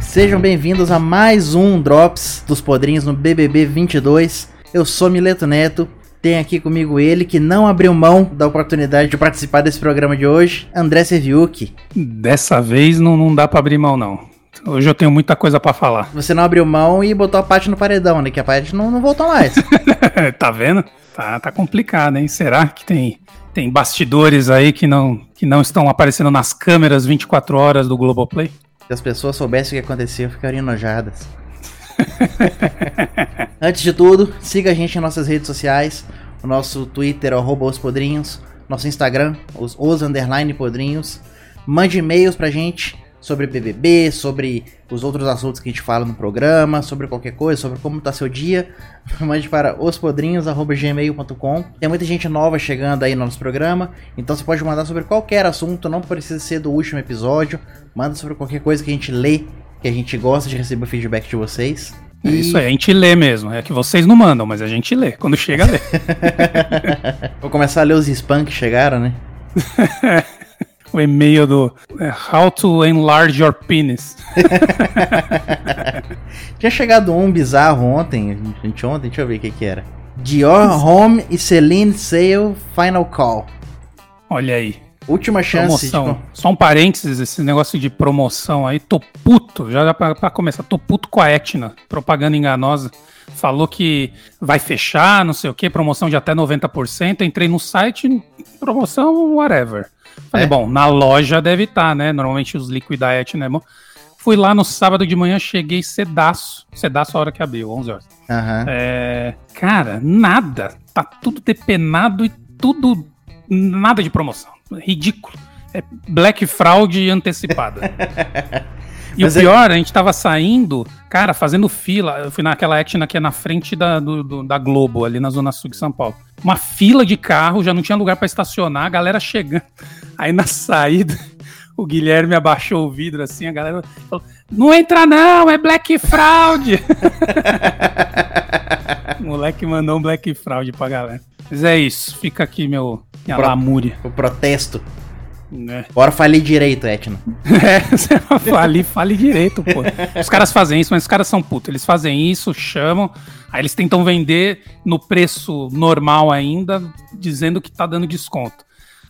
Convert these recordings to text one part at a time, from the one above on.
Sejam bem-vindos a mais um Drops dos Podrinhos no BBB 22. Eu sou Mileto Neto. Tem aqui comigo ele que não abriu mão da oportunidade de participar desse programa de hoje, André Serviuki. Dessa vez não, não dá para abrir mão, não. Hoje eu tenho muita coisa para falar. Você não abriu mão e botou a parte no paredão, né? Que a parte não, não voltou mais. tá vendo? Tá, tá complicado, hein? Será que tem, tem bastidores aí que não, que não estão aparecendo nas câmeras 24 horas do Globoplay? Se as pessoas soubessem o que aconteceu, ficariam enojadas. Antes de tudo, siga a gente em nossas redes sociais. O nosso Twitter, arroba os podrinhos. Nosso Instagram, os, os underline podrinhos. Mande e-mails pra gente sobre BBB, sobre os outros assuntos que a gente fala no programa, sobre qualquer coisa, sobre como tá seu dia. Mande para ospodrinhos.gmail.com. Tem muita gente nova chegando aí no nosso programa, então você pode mandar sobre qualquer assunto, não precisa ser do último episódio. Manda sobre qualquer coisa que a gente lê, que a gente gosta de receber o feedback de vocês. É isso aí, a gente lê mesmo. É que vocês não mandam, mas a gente lê. Quando chega, lê. Vou começar a ler os spam que chegaram, né? o e-mail do é, How to Enlarge Your Penis. Tinha chegado um bizarro ontem, gente ontem, deixa eu ver o que que era. Dior Home e Celine Sale Final Call. Olha aí. Última chance. Promoção. Tipo... Só um parênteses, esse negócio de promoção aí, tô puto, já pra, pra começar, tô puto com a Etna, propaganda enganosa. Falou que vai fechar, não sei o que, promoção de até 90%. Entrei no site, promoção, whatever. Falei, é. bom, na loja deve estar, tá, né? Normalmente os liquidate, né? Fui lá no sábado de manhã, cheguei cedaço. Cedaço a hora que abriu, 11 horas. Uhum. É, cara, nada. Tá tudo depenado e tudo. Nada de promoção. Ridículo. É Black Fraud antecipada. E Mas o é pior, é... a gente tava saindo, cara, fazendo fila. Eu fui naquela Etna que é na frente da, do, do, da Globo, ali na Zona Sul de São Paulo. Uma fila de carro, já não tinha lugar para estacionar, a galera chegando. Aí na saída, o Guilherme abaixou o vidro assim, a galera falou: Não entra não, é Black Fraud. o moleque mandou um Black Fraud pra galera. Mas é isso, fica aqui meu, minha Pro, lamúria. O protesto. É. Bora fale direito, Etna. É, você fale, fale direito, pô. Os caras fazem isso, mas os caras são putos. Eles fazem isso, chamam, aí eles tentam vender no preço normal ainda, dizendo que tá dando desconto.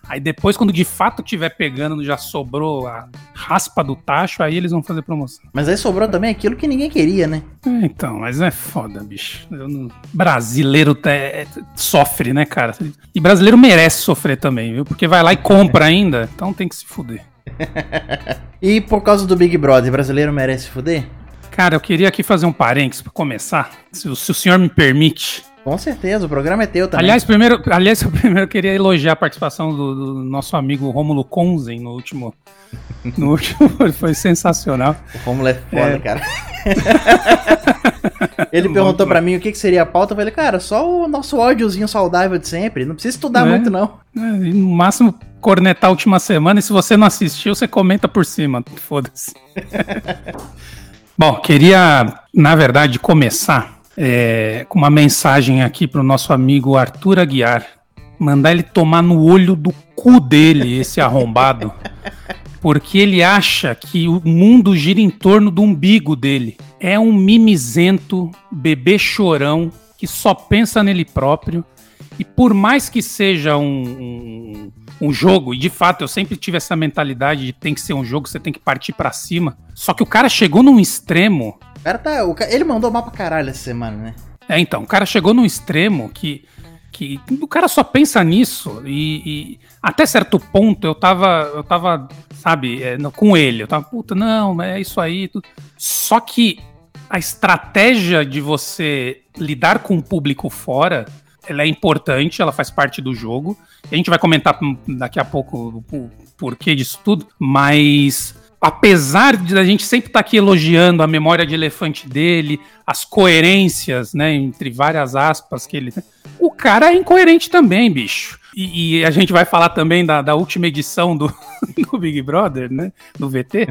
Aí depois, quando de fato tiver pegando, já sobrou a raspa do tacho, aí eles vão fazer promoção. Mas aí sobrou também aquilo que ninguém queria, né? É, então, mas é foda, bicho. Não... Brasileiro é, sofre, né, cara? E brasileiro merece sofrer também, viu? Porque vai lá e compra ainda, então tem que se fuder. e por causa do Big Brother, brasileiro merece se fuder? Cara, eu queria aqui fazer um parênteses para começar, se, se o senhor me permite. Com certeza, o programa é teu também. Aliás, primeiro, aliás eu primeiro queria elogiar a participação do, do nosso amigo Rômulo Conzen no último. No último, foi sensacional. O Rômulo é foda, é. cara. Ele perguntou para mim o que, que seria a pauta. Eu falei, cara, só o nosso ódiozinho saudável de sempre. Não precisa estudar é. muito, não. É, no máximo, cornetar a última semana. E se você não assistiu, você comenta por cima. Foda-se. Bom, queria, na verdade, começar é, com uma mensagem aqui para o nosso amigo Arthur Aguiar. Mandar ele tomar no olho do cu dele, esse arrombado. Porque ele acha que o mundo gira em torno do umbigo dele. É um mimizento, bebê chorão, que só pensa nele próprio. E por mais que seja um, um, um, jogo, e de fato eu sempre tive essa mentalidade de tem que ser um jogo, você tem que partir para cima. Só que o cara chegou num extremo cara tá. O, ele mandou mal pra caralho essa semana, né? É, então, o cara chegou num extremo que. que o cara só pensa nisso. E, e até certo ponto eu tava. Eu tava, sabe, é, com ele. Eu tava, puta, não, é isso aí. Tudo. Só que a estratégia de você lidar com o público fora ela é importante, ela faz parte do jogo. A gente vai comentar daqui a pouco o porquê disso tudo, mas apesar de a gente sempre estar tá aqui elogiando a memória de elefante dele, as coerências, né, entre várias aspas que ele. O cara é incoerente também, bicho. E, e a gente vai falar também da, da última edição do, do, Big Brother, né? Do VT.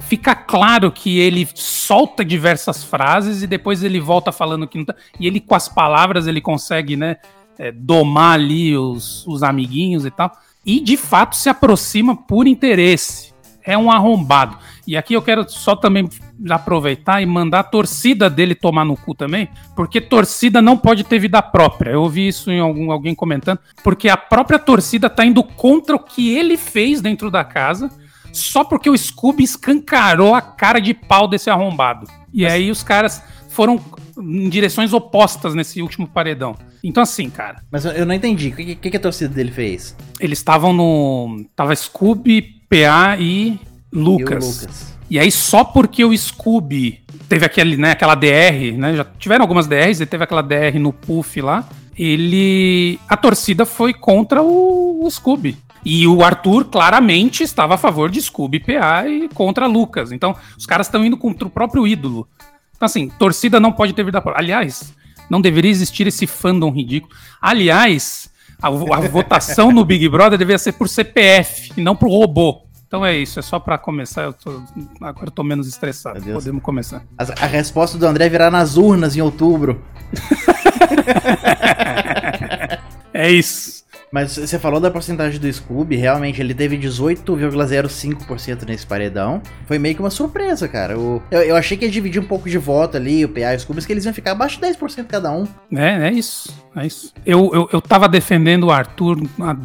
fica claro que ele solta diversas frases e depois ele volta falando que não tá. E ele, com as palavras, ele consegue, né, é, domar ali os, os amiguinhos e tal. E de fato se aproxima por interesse. É um arrombado. E aqui eu quero só também aproveitar e mandar a torcida dele tomar no cu também, porque torcida não pode ter vida própria. Eu ouvi isso em algum, alguém comentando, porque a própria torcida tá indo contra o que ele fez dentro da casa, só porque o Scooby escancarou a cara de pau desse arrombado. E Mas... aí os caras foram em direções opostas nesse último paredão. Então, assim, cara. Mas eu não entendi. O que, que, que a torcida dele fez? Eles estavam no. Tava Scooby, PA e Lucas. E, Lucas. e aí, só porque o Scooby teve aquele, né, aquela DR, né? Já tiveram algumas DRs, ele teve aquela DR no Puff lá. Ele. A torcida foi contra o, o Scooby. E o Arthur claramente estava a favor de Scooby PA e contra Lucas. Então, os caras estão indo contra o próprio ídolo. Então, assim, torcida não pode ter vida própria. Aliás, não deveria existir esse fandom ridículo. Aliás, a, a votação no Big Brother deveria ser por CPF e não por robô. Então é isso, é só para começar. Eu tô, agora eu tô menos estressado. Podemos começar. A, a, resposta do André virá nas urnas em outubro. é isso. Mas você falou da porcentagem do Scooby, realmente ele teve 18,05% nesse paredão. Foi meio que uma surpresa, cara. O, eu, eu, achei que ia dividir um pouco de voto ali, o PA e o Scooby, que eles iam ficar abaixo de 10% cada um. É, é isso. É isso. Eu, eu, eu tava defendendo o Arthur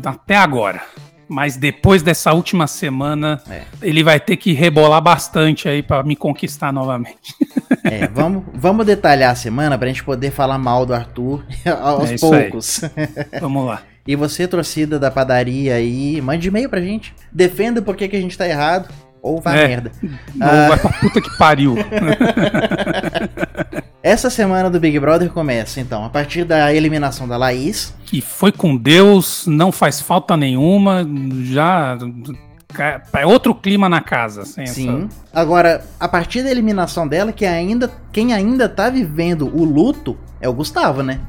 até agora. Mas depois dessa última semana, é. ele vai ter que rebolar bastante aí para me conquistar novamente. É, vamos, vamos detalhar a semana pra gente poder falar mal do Arthur aos é poucos. Vamos lá. E você, torcida da padaria aí, mande e-mail pra gente. Defenda por que, que a gente tá errado. Ou vá é, merda. Ou ah, vai pra puta que pariu. Essa semana do Big Brother começa, então, a partir da eliminação da Laís. Que foi com Deus, não faz falta nenhuma, já. É outro clima na casa. Sim. Essa... Agora, a partir da eliminação dela, que ainda, quem ainda tá vivendo o luto é o Gustavo, né?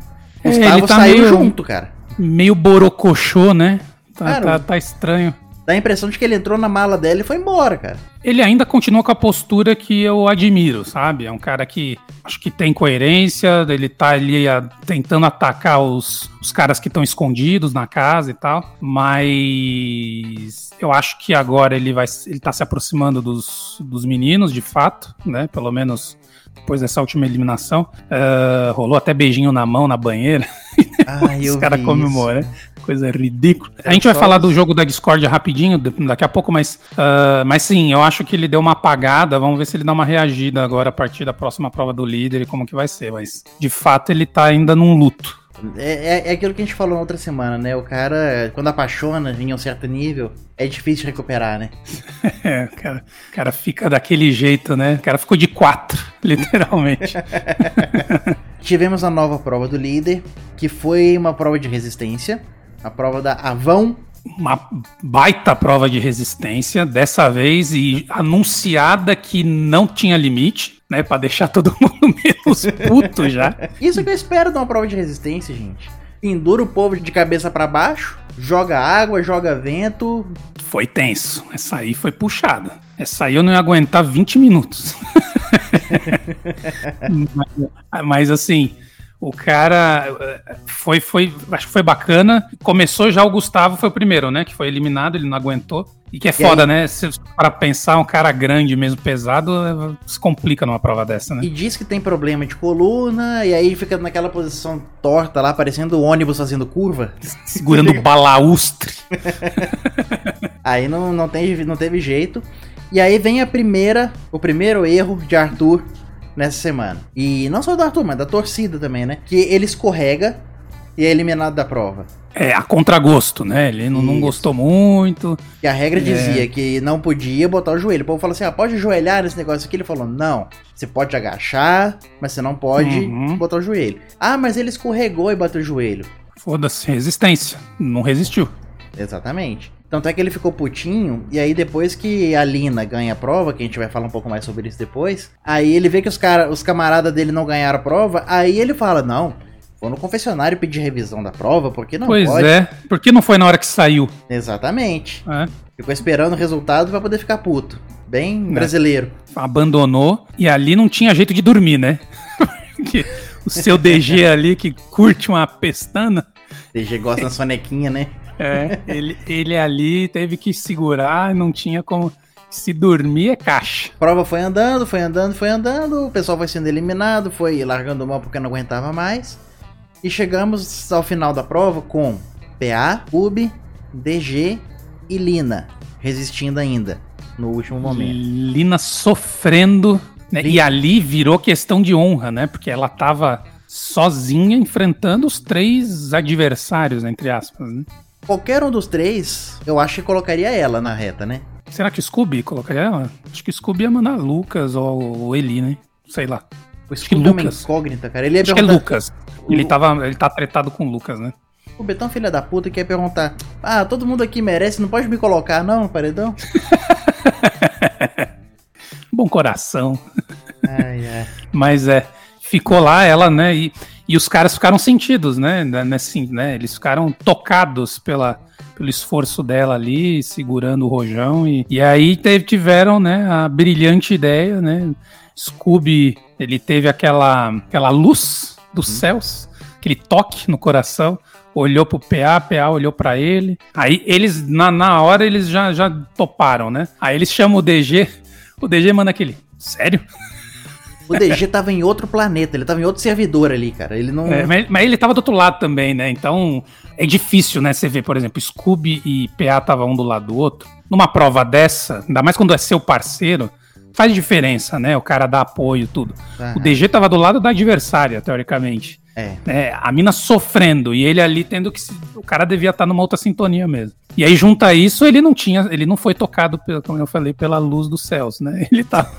É, Gustavo tá saiu meio, junto, cara. Meio borocochô, né? Tá, cara, tá, tá estranho. Dá a impressão de que ele entrou na mala dela e foi embora, cara. Ele ainda continua com a postura que eu admiro, sabe? É um cara que acho que tem coerência, ele tá ali a, tentando atacar os, os caras que estão escondidos na casa e tal, mas eu acho que agora ele vai ele tá se aproximando dos, dos meninos, de fato, né? Pelo menos depois dessa última eliminação. Uh, rolou até beijinho na mão na banheira. Ah, Os caras comemoram, né? Coisa ridícula. a gente vai falar do jogo da Discord rapidinho, daqui a pouco, mas, uh, mas sim, eu acho que ele deu uma apagada. Vamos ver se ele dá uma reagida agora a partir da próxima prova do líder e como que vai ser. Mas de fato ele tá ainda num luto. É, é, é, aquilo que a gente falou na outra semana, né? O cara, quando apaixona em um certo nível, é difícil de recuperar, né? é, o cara, o cara fica daquele jeito, né? O cara ficou de quatro, literalmente. Tivemos a nova prova do líder, que foi uma prova de resistência. A prova da Avão uma baita prova de resistência, dessa vez, e anunciada que não tinha limite, né? Pra deixar todo mundo menos puto já. Isso que eu espero de uma prova de resistência, gente. Pendura o povo de cabeça para baixo, joga água, joga vento. Foi tenso. Essa aí foi puxada. Essa aí eu não ia aguentar 20 minutos. mas, mas assim, o cara foi, foi, acho que foi bacana. Começou já o Gustavo, foi o primeiro, né? Que foi eliminado, ele não aguentou. E que é e foda, aí? né? Se, para pensar, um cara grande mesmo, pesado, se complica numa prova dessa, né? E diz que tem problema de coluna, e aí fica naquela posição torta lá, parecendo o ônibus fazendo curva. Segurando o balaustre. aí não, não, tem, não teve jeito. E aí vem a primeira, o primeiro erro de Arthur nessa semana. E não só do Arthur, mas da torcida também, né? Que ele escorrega e é eliminado da prova. É, a contragosto, né? Ele não, não gostou muito. E a regra é. dizia que não podia botar o joelho. O povo falou assim: ah, pode ajoelhar nesse negócio aqui. Ele falou: não, você pode agachar, mas você não pode uhum. botar o joelho. Ah, mas ele escorregou e bateu o joelho. Foda-se, resistência. Não resistiu. Exatamente. Tanto é que ele ficou putinho, e aí depois que a Lina ganha a prova, que a gente vai falar um pouco mais sobre isso depois, aí ele vê que os, cara, os camaradas dele não ganharam a prova, aí ele fala, não, vou no confessionário pedir revisão da prova, porque não pois pode. Pois é, porque não foi na hora que saiu. Exatamente. É. Ficou esperando o resultado pra poder ficar puto. Bem brasileiro. Abandonou e ali não tinha jeito de dormir, né? Porque o seu DG ali que curte uma pestana. DG gosta da sonequinha, né? É, ele, ele ali teve que segurar, não tinha como. Se dormir é caixa. A prova foi andando, foi andando, foi andando. O pessoal foi sendo eliminado, foi largando mão porque não aguentava mais. E chegamos ao final da prova com PA, UB, DG e Lina resistindo ainda no último momento. Lina sofrendo, né? E ali virou questão de honra, né? Porque ela tava sozinha enfrentando os três adversários, entre aspas, né? Qualquer um dos três, eu acho que colocaria ela na reta, né? Será que Scooby colocaria ela? Acho que Scooby ia mandar Lucas ou Eli, né? Sei lá. O Scooby é uma incógnita, cara. Ele ia acho que é Lucas. Ele, tava, ele tá tretado com o Lucas, né? O Betão, filha da puta, quer perguntar: Ah, todo mundo aqui merece, não pode me colocar, não, paredão? Bom coração. Ai, ai. Mas é, ficou lá ela, né? E, e os caras ficaram sentidos, né? Nesse, né? Eles ficaram tocados pela, pelo esforço dela ali, segurando o rojão. E, e aí teve, tiveram, né, a brilhante ideia, né? Scooby, ele teve aquela, aquela luz dos hum. céus, aquele toque no coração olhou pro PA, PA olhou para ele. Aí eles, na, na hora, eles já, já toparam, né? Aí eles chamam o DG, o DG manda aquele, sério? O DG tava em outro planeta, ele tava em outro servidor ali, cara. Ele não. É, mas, mas, ele tava do outro lado também, né? Então é difícil, né? Você vê, por exemplo, Scooby e PA tava um do lado do outro. Numa prova dessa, ainda mais quando é seu parceiro, faz diferença, né? O cara dá apoio, tudo. O DG tava do lado da adversária, teoricamente. É. é. A mina sofrendo e ele ali tendo que. O cara devia estar numa outra sintonia mesmo. E aí, junta isso, ele não tinha. Ele não foi tocado, pelo, como eu falei, pela luz dos céus, né? Ele tá.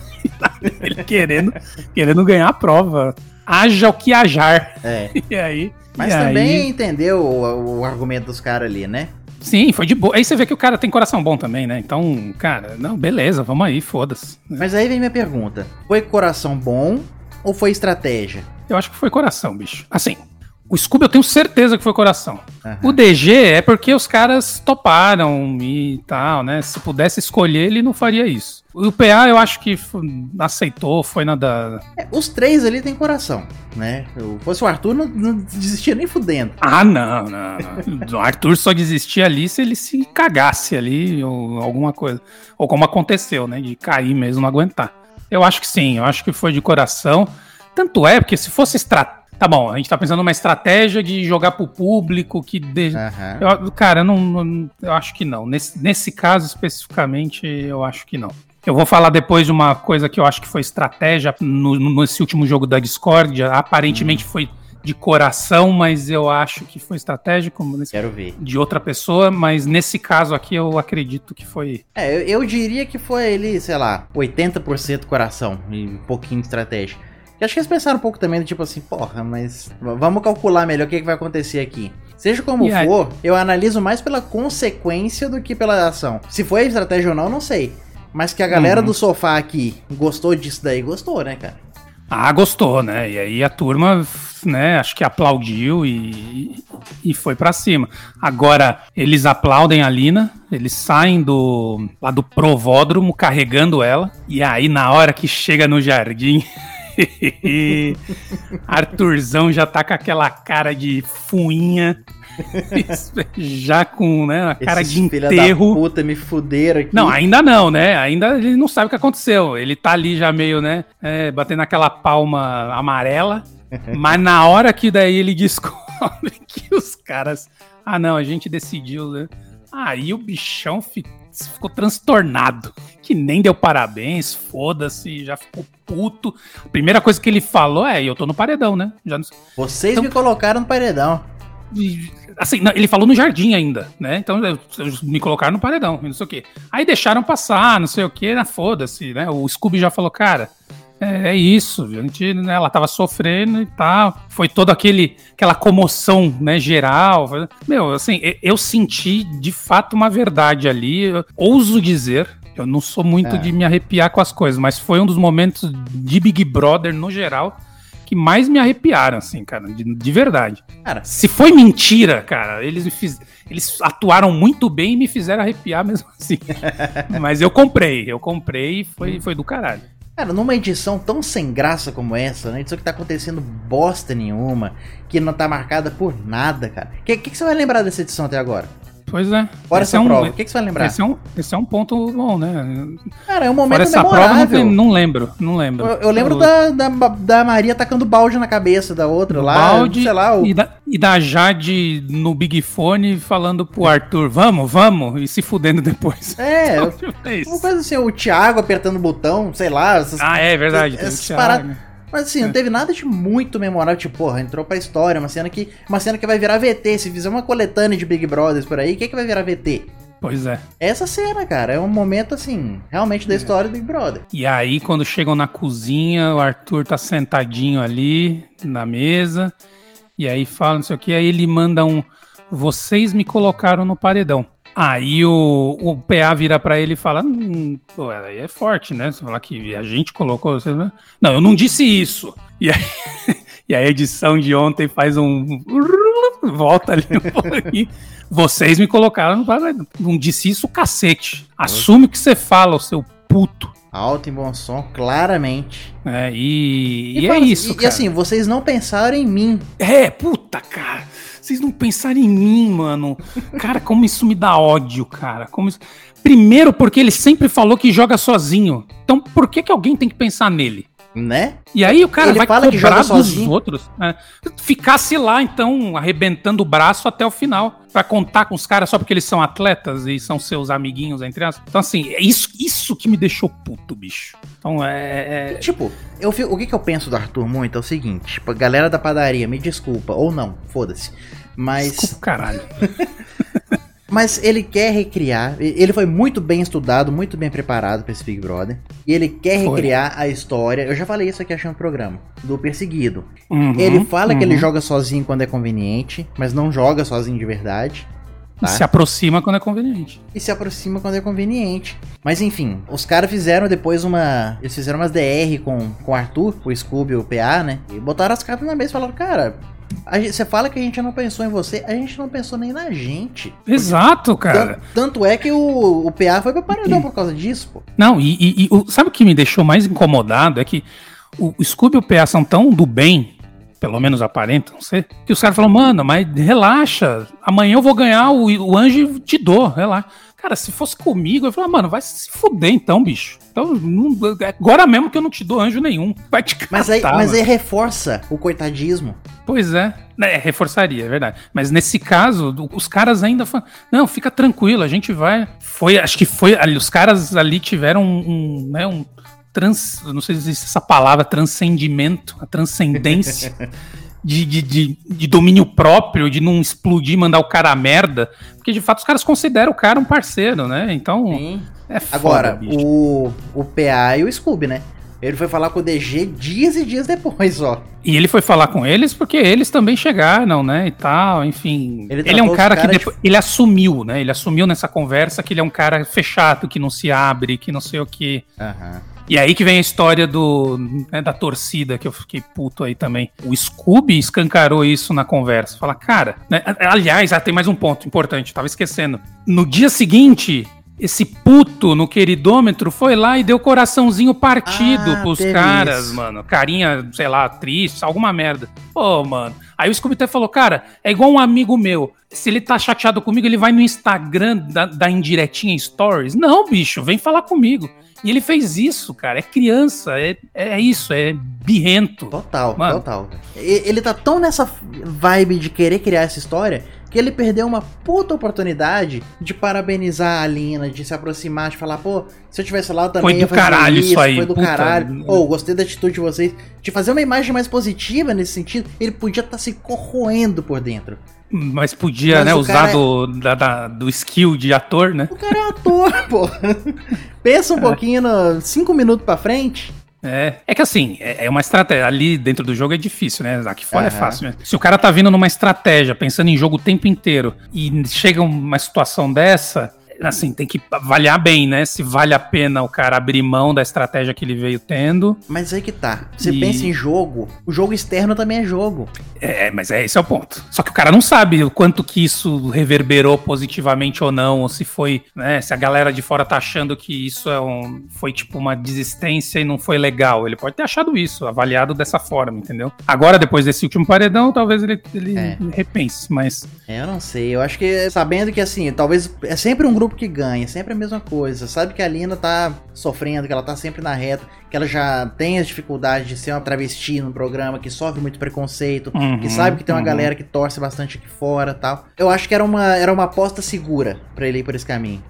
ele querendo, querendo ganhar a prova. Haja o que hajar. É. E aí. Mas e também aí... entendeu o, o argumento dos caras ali, né? Sim, foi de boa. Aí você vê que o cara tem coração bom também, né? Então, cara, não, beleza, vamos aí, foda-se. Mas aí vem minha pergunta: foi coração bom ou foi estratégia? Eu acho que foi coração, bicho. Assim, o Scooby eu tenho certeza que foi coração. Uhum. O DG é porque os caras toparam e tal, né? Se pudesse escolher, ele não faria isso. O PA eu acho que aceitou, foi nada. É, os três ali tem coração, né? Se fosse o Arthur, não, não desistia nem fudendo. Ah, não, não, não. o Arthur só desistia ali se ele se cagasse ali ou alguma coisa. Ou como aconteceu, né? De cair mesmo, não aguentar. Eu acho que sim, eu acho que foi de coração. Tanto é, porque se fosse estratégia. Tá bom, a gente tá pensando numa estratégia de jogar pro público que. De... Uhum. Eu, cara, não, não, eu acho que não. Nesse, nesse caso especificamente, eu acho que não. Eu vou falar depois de uma coisa que eu acho que foi estratégia no, nesse último jogo da Discord. Aparentemente uhum. foi de coração, mas eu acho que foi estratégico. Nesse, Quero ver. De outra pessoa, mas nesse caso aqui eu acredito que foi. É, eu, eu diria que foi ele, sei lá, 80% coração e um pouquinho de estratégia. E acho que eles pensaram um pouco também, tipo assim, porra, mas vamos calcular melhor o que, que vai acontecer aqui. Seja como e for, aí? eu analiso mais pela consequência do que pela ação. Se foi estratégia ou não, não sei. Mas que a galera uhum. do sofá aqui gostou disso daí, gostou, né, cara? Ah, gostou, né? E aí a turma, né, acho que aplaudiu e, e foi para cima. Agora, eles aplaudem a Lina, eles saem do lá do provódromo carregando ela, e aí na hora que chega no jardim, Arthurzão já tá com aquela cara de fuinha. Já com né, a cara Esses de enterro. Da puta me fuderam aqui. Não, ainda não, né? Ainda ele não sabe o que aconteceu. Ele tá ali já meio, né? É, batendo aquela palma amarela. mas na hora que daí ele descobre que os caras. Ah, não, a gente decidiu, né? Aí o bichão ficou ficou transtornado. Que nem deu parabéns, foda-se, já ficou puto. A primeira coisa que ele falou é: eu tô no paredão, né? Já não... Vocês então, me colocaram no paredão. Assim, não, ele falou no jardim ainda, né? Então eu, eu, me colocaram no paredão, não sei o quê. Aí deixaram passar, não sei o quê, na foda-se, né? O Scooby já falou, cara, é, é, isso, a gente, né, ela tava sofrendo e tal. Foi toda aquele, aquela comoção, né, geral. Meu, assim, eu senti de fato uma verdade ali. Eu ouso dizer, eu não sou muito é. de me arrepiar com as coisas, mas foi um dos momentos de Big Brother no geral que mais me arrepiaram, assim, cara, de, de verdade. Cara, Se foi mentira, cara, eles me fiz, eles atuaram muito bem e me fizeram arrepiar mesmo assim. Mas eu comprei, eu comprei e foi, foi do caralho. Cara, numa edição tão sem graça como essa, né? Edição que tá acontecendo bosta nenhuma, que não tá marcada por nada, cara. O que, que, que você vai lembrar dessa edição até agora? Pois é. Fora Esse essa é um- prova, o que, que você vai lembrar? Esse é, um, esse é um ponto bom, né? Cara, é um Fora momento essa prova, não, memorável. tem- não lembro, não lembro. eu, eu lembro da, da, da Maria tacando balde na cabeça da outra lá, balde sei lá, o... e, da, e da Jade no Big Fone falando pro Arthur, vamos, vamos, e se fudendo depois. É, Então, eu- tipo, uma isso. coisa assim, o Thiago apertando o botão, sei lá, essas Ah, é verdade. essas paradas- Mas assim, É. não teve nada de muito memorável, tipo, porra, entrou pra história, uma cena que. Uma cena que vai virar VT. Se fizer uma coletânea de Big Brothers por aí, o que, que vai virar VT? Pois é. Essa cena, cara, é um momento assim, realmente da história do Big Brother. E aí, quando chegam na cozinha, o Arthur tá sentadinho ali na mesa, e aí fala não sei o que, aí ele manda um. Vocês me colocaram no paredão. Aí o, o PA vira pra ele e fala: hum, pô, aí é forte, né? Você falar que a gente colocou. Você... né?" Não, eu não disse isso. E aí, e a edição de ontem faz um. Volta ali um pouquinho. Vocês me colocaram no. Não disse isso, cacete. Assume o que você fala, o seu puto. Alto e bom som, claramente. É, e, e, é fala- isso, e, cara. E assim, vocês não pensaram em mim. É, puta, cara. Vocês não pensaram em mim, mano. Cara, como isso me dá ódio, cara. Como isso... Primeiro, porque ele sempre falou que joga sozinho. Então, por que, que alguém tem que pensar nele? Né? E aí o cara Ele vai fala que cobrar joga dos sozinho. outros. né? Ficasse lá, então, arrebentando o braço até o final. Pra contar com os caras só porque eles são atletas e são seus amiguinhos, entre aspas. Então, assim, é isso, isso que me deixou puto, bicho. Então, é... é- Tipo, eu, o que, que eu penso do Arthur muito é o seguinte: tipo, galera da padaria, me desculpa, ou não, foda-se. Mas. Desculpa, caralho. Mas ele quer recriar. Ele foi muito bem estudado, muito bem preparado pra esse Big Brother. E ele quer Foi. recriar a história. Eu já falei isso aqui achando o programa. Do perseguido. Uhum, ele fala que ele uhum. joga sozinho quando é conveniente, mas não joga sozinho de verdade. tá? Se aproxima quando é conveniente. E se aproxima quando é conveniente. Mas enfim, os caras fizeram depois uma. Eles fizeram umas DR com, com o Arthur, o Scooby e o PA, né? E botaram as cartas na mesa e falaram, cara. Gente- Você fala que a gente não pensou em você, a gente não pensou nem na gente. Exato, cara. Tan- Tanto é que o, o PA foi pra paredão por causa disso, pô. Não, e, e- e o- sabe o que me deixou mais incomodado? É que o, Scooby e o PA são tão do bem, pelo menos aparentam ser, que os caras falam, mano, mas relaxa, amanhã eu vou ganhar o, o anjo te dou, relaxa. Cara, se fosse comigo, eu falava, mano, vai se fuder então, bicho. Então, não- agora mesmo que eu não te dou anjo nenhum. Vai te catar, Mas aí, mas aí reforça o coitadismo. Pois é. É, reforçaria, é verdade. Mas nesse caso, os caras ainda falam, não, fica tranquilo, a gente vai. Foi, acho que foi ali, os caras ali tiveram um, um, né, um trans, não sei se existe essa palavra, transcendimento, a transcendência de, de, de, de domínio próprio, de não explodir, mandar o cara a merda, porque de fato os caras consideram o cara um parceiro, né? Então, Sim. é foda, Agora, bicho. o, o PA e o Scooby, né? Ele foi falar com o DG dias e dias depois, ó. E ele foi falar com eles porque eles também chegaram, né, e tal, enfim. Ele Ele, é um os cara que depois, ele assumiu, né? Ele assumiu nessa conversa que ele é um cara fechado, que não se abre, que não sei o que. Aham. E aí que vem a história do né, da torcida, que eu fiquei puto aí também. O Scooby escancarou isso na conversa. Fala, cara, né, aliás, ah, tem mais um ponto importante, tava esquecendo. No dia seguinte, esse puto no queridômetro foi lá e deu coraçãozinho partido Ah, pros caras, isso. mano. Carinha, sei lá, triste, alguma merda. Pô, mano. Aí o Scooby até falou, cara, é igual um amigo meu. Se ele tá chateado comigo, ele vai no Instagram da, da indiretinha Stories. Não, bicho, vem falar comigo. E ele fez isso, cara. É criança, é, é isso, é birrento. Total, Mano. total. Ele tá tão nessa vibe de querer criar essa história que ele perdeu uma puta oportunidade de parabenizar a Lina, de se aproximar, de falar, pô, se eu tivesse lá eu também Foi do caralho isso aí, foi do puta. caralho. Pô, gostei da atitude de vocês. De fazer uma imagem mais positiva nesse sentido, ele podia estar se corroendo por dentro. Mas podia, Mas né, usar é- do, da- da- do skill de ator, né? O cara é ator, pô. Pensa um pouquinho, no, cinco minutos pra frente. É, é que assim, é é uma estratégia. Ali dentro do jogo é difícil, né? Aqui fora é Aham. fácil. Né? Se o cara tá vindo numa estratégia, pensando em jogo o tempo inteiro, e chega uma situação dessa, assim, tem que avaliar bem, né? Se vale a pena o cara abrir mão da estratégia que ele veio tendo. Mas aí que tá. Você e... pensa em jogo, o jogo externo também é jogo. É, mas é esse é o ponto. Só que o cara não sabe o quanto que isso reverberou positivamente ou não, ou se foi, né? Se a galera de fora tá achando que isso é um, foi tipo uma desistência e não foi legal. Ele pode ter achado isso, avaliado dessa forma, entendeu? Agora, depois desse último paredão, talvez ele, ele é. repense, mas. É, eu não sei. Eu acho que sabendo que assim, talvez é sempre um grupo que ganha, sempre a mesma coisa. Sabe que a Lina tá sofrendo, que ela tá sempre na reta, que ela já tem as dificuldades de ser uma travesti no programa, que sofre muito preconceito, uhum, que sabe que tem uma uhum. galera que torce bastante aqui fora tal. Eu acho que era uma, era uma aposta segura para ele ir por esse caminho.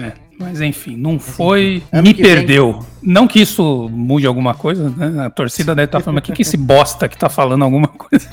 É, mas enfim, não foi. me perdeu. Vem... Não que isso mude alguma coisa, né? A torcida deve estar tá falando, mas que, que esse bosta que tá falando alguma coisa?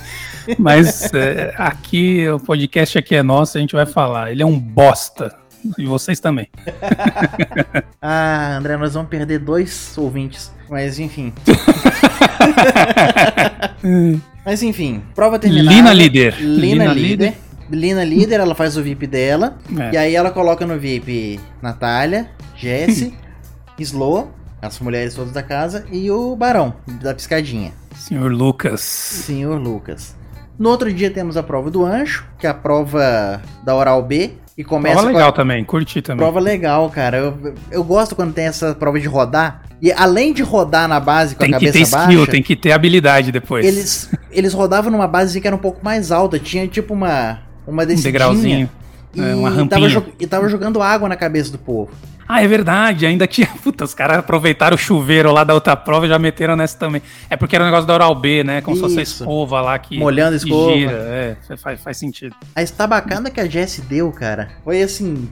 Mas é, aqui, o podcast aqui é nosso, a gente vai falar. Ele é um bosta. E vocês também. ah, André, nós vamos perder dois ouvintes. Mas enfim. mas enfim, prova terminada. Lina líder. Lina, Lina líder. líder. Lina líder, ela faz o VIP dela. É. E aí ela coloca no VIP Natália, Jesse, Slow, as mulheres todas da casa, e o Barão, da piscadinha. Senhor Lucas. Senhor Lucas. No outro dia temos a prova do anjo, que é a prova da oral B. E começa prova legal a... também, curti também. Prova legal, cara. Eu, eu gosto quando tem essa prova de rodar. E além de rodar na base com tem a cabeça baixa... Tem que ter skill, tem que ter habilidade depois. Eles, eles rodavam numa base que era um pouco mais alta. Tinha tipo uma, uma descidinha. Um degrauzinho. E, é, uma rampinha. Tava, e tava jogando água na cabeça do povo. Ah, é verdade, ainda tinha. Puta, os caras aproveitaram o chuveiro lá da outra prova e já meteram nessa também. É porque era um negócio da Oral B, né? Como Isso. se fosse a escova lá que. Molhando a escova. gira. É, faz, faz sentido. A estabacana que a Jess deu, cara, foi assim.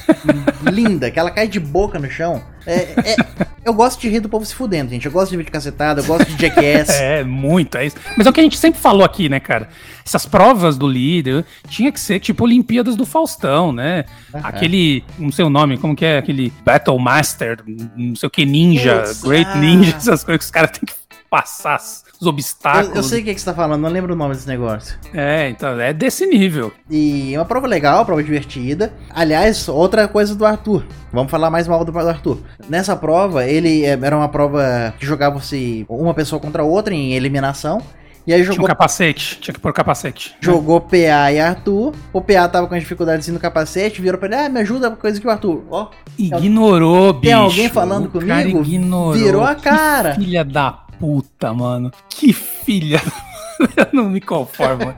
linda, que ela cai de boca no chão. É, é, eu gosto de rir do povo se fudendo, gente. Eu gosto de vídeo cacetada, eu gosto de Jackass. é, muito, é isso. Mas é o que a gente sempre falou aqui, né, cara? Essas provas do líder tinha que ser tipo Olimpíadas do Faustão, né? Uhum. Aquele, não sei o nome, como que é? Aquele Battle Master, não sei o que, Ninja, Great. Ninja, essas coisas que os caras têm que passar os obstáculos. Eu, eu sei o que, que você tá falando, não lembro o nome desse negócio. É, então, é desse nível. E é uma prova legal, uma prova divertida. Aliás, outra coisa do Arthur. Vamos falar mais mal do, do Arthur. Nessa prova, ele é, era uma prova que jogava-se uma pessoa contra outra em eliminação. E aí jogou. Tinha um capacete, tinha que pôr capacete. Jogou PA e Arthur. O PA tava com dificuldades no capacete, virou pra ele, ah, me ajuda com coisa que o Arthur. Ó. Ignorou, bicho. Tem alguém falando comigo? ignorou. Virou a cara. Que filha da puta, mano. Que filha. eu não me conformo.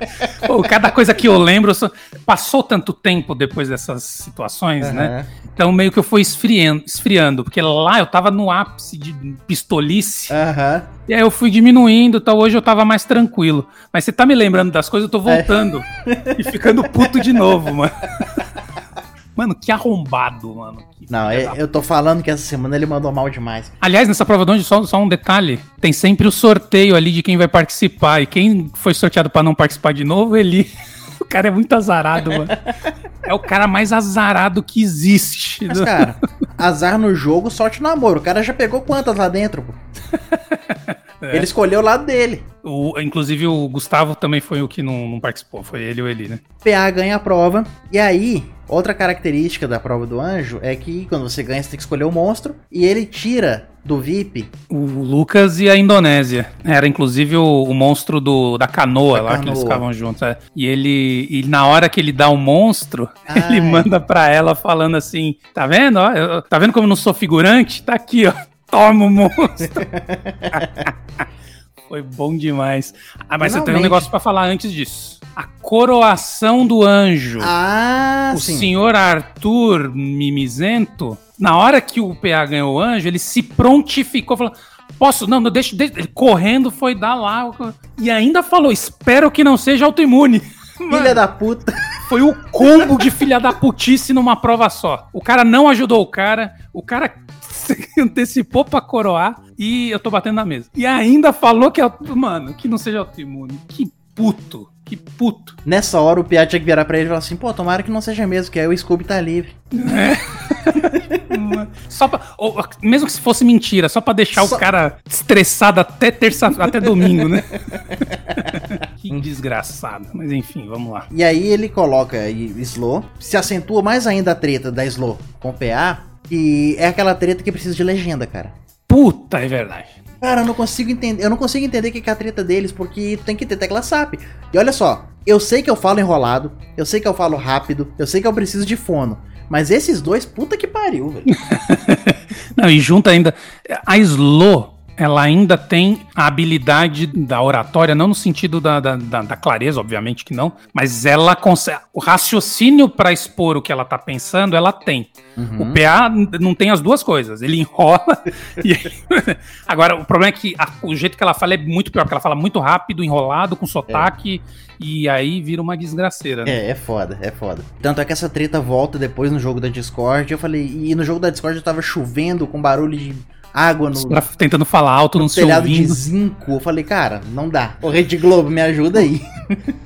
Pô, cada coisa que eu lembro, só... passou tanto tempo depois dessas situações, uhum. né? Então meio que eu fui esfriando, esfriando, porque lá eu tava no ápice de pistolice. Uhum. E aí eu fui diminuindo, então hoje eu tava mais tranquilo. Mas você tá me lembrando das coisas, eu tô voltando é. e ficando puto de novo, mano. Mano, que arrombado, mano. Não, eu, eu tô falando que essa semana ele mandou mal demais. Aliás, nessa prova de onde, só, só um detalhe: tem sempre o sorteio ali de quem vai participar. E quem foi sorteado para não participar de novo, ele. O cara é muito azarado, mano. É o cara mais azarado que existe. Mas, cara, azar no jogo, sorte no amor. O cara já pegou quantas lá dentro, pô? É. Ele escolheu o lado dele. O, inclusive o Gustavo também foi o que não, não, participou, foi ele ou ele, né? PA ganha a prova. E aí, outra característica da prova do anjo é que quando você ganha, você tem que escolher o monstro. E ele tira do VIP. O Lucas e a Indonésia. Era inclusive o, o monstro do, da canoa da lá canoa. que eles ficavam juntos. É. E ele. E na hora que ele dá o monstro, Ai. ele manda pra ela falando assim: tá vendo? Ó, eu, tá vendo como eu não sou figurante? Tá aqui, ó. Toma o monstro. Foi bom demais. Ah, mas Finalmente. eu tenho um negócio para falar antes disso. A coroação do anjo. Ah, o sim. senhor Arthur Mimizento, na hora que o PA ganhou o anjo, ele se prontificou, falou: Posso? Não, não deixa, deixa. Ele correndo foi dar lá. E ainda falou: Espero que não seja autoimune. Filha da puta. Foi o combo de filha da putice numa prova só. O cara não ajudou o cara, o cara antecipou pra coroar e eu tô batendo na mesa. E ainda falou que, é mano, que não seja autoimune. Que puto. Que puto. Nessa hora o Piat tinha que virar pra ele e falar assim: pô, tomara que não seja mesmo, que aí o Scooby tá livre. É. só pra, ou, mesmo que se fosse mentira, só pra deixar só... o cara estressado até terça, até domingo, né? que desgraçado. Mas enfim, vamos lá. E aí ele coloca Slow, se acentua mais ainda a treta da Slow com o PA, e é aquela treta que precisa de legenda, cara. Puta, é verdade. Cara, eu não consigo entender. Eu não consigo entender o que é a treta deles, porque tem que ter tecla SAP. E olha só, eu sei que eu falo enrolado, eu sei que eu falo rápido, eu sei que eu preciso de fono. Mas esses dois, puta que pariu, velho. não, e junta ainda. A Slow ela ainda tem a habilidade da oratória, não no sentido da, da, da, da clareza, obviamente que não, mas ela consegue. O raciocínio para expor o que ela tá pensando, ela tem. Uhum. O PA não tem as duas coisas. Ele enrola. e... Agora, o problema é que a, o jeito que ela fala é muito pior, porque ela fala muito rápido, enrolado, com sotaque. É. E aí vira uma desgraceira. Né? É, é foda, é foda. Tanto é que essa treta volta depois no jogo da Discord. Eu falei, e no jogo da Discord eu tava chovendo com barulho de água no. Tentando falar alto, no não telhado de zinco. Eu falei, cara, não dá. O Rede Globo, me ajuda aí.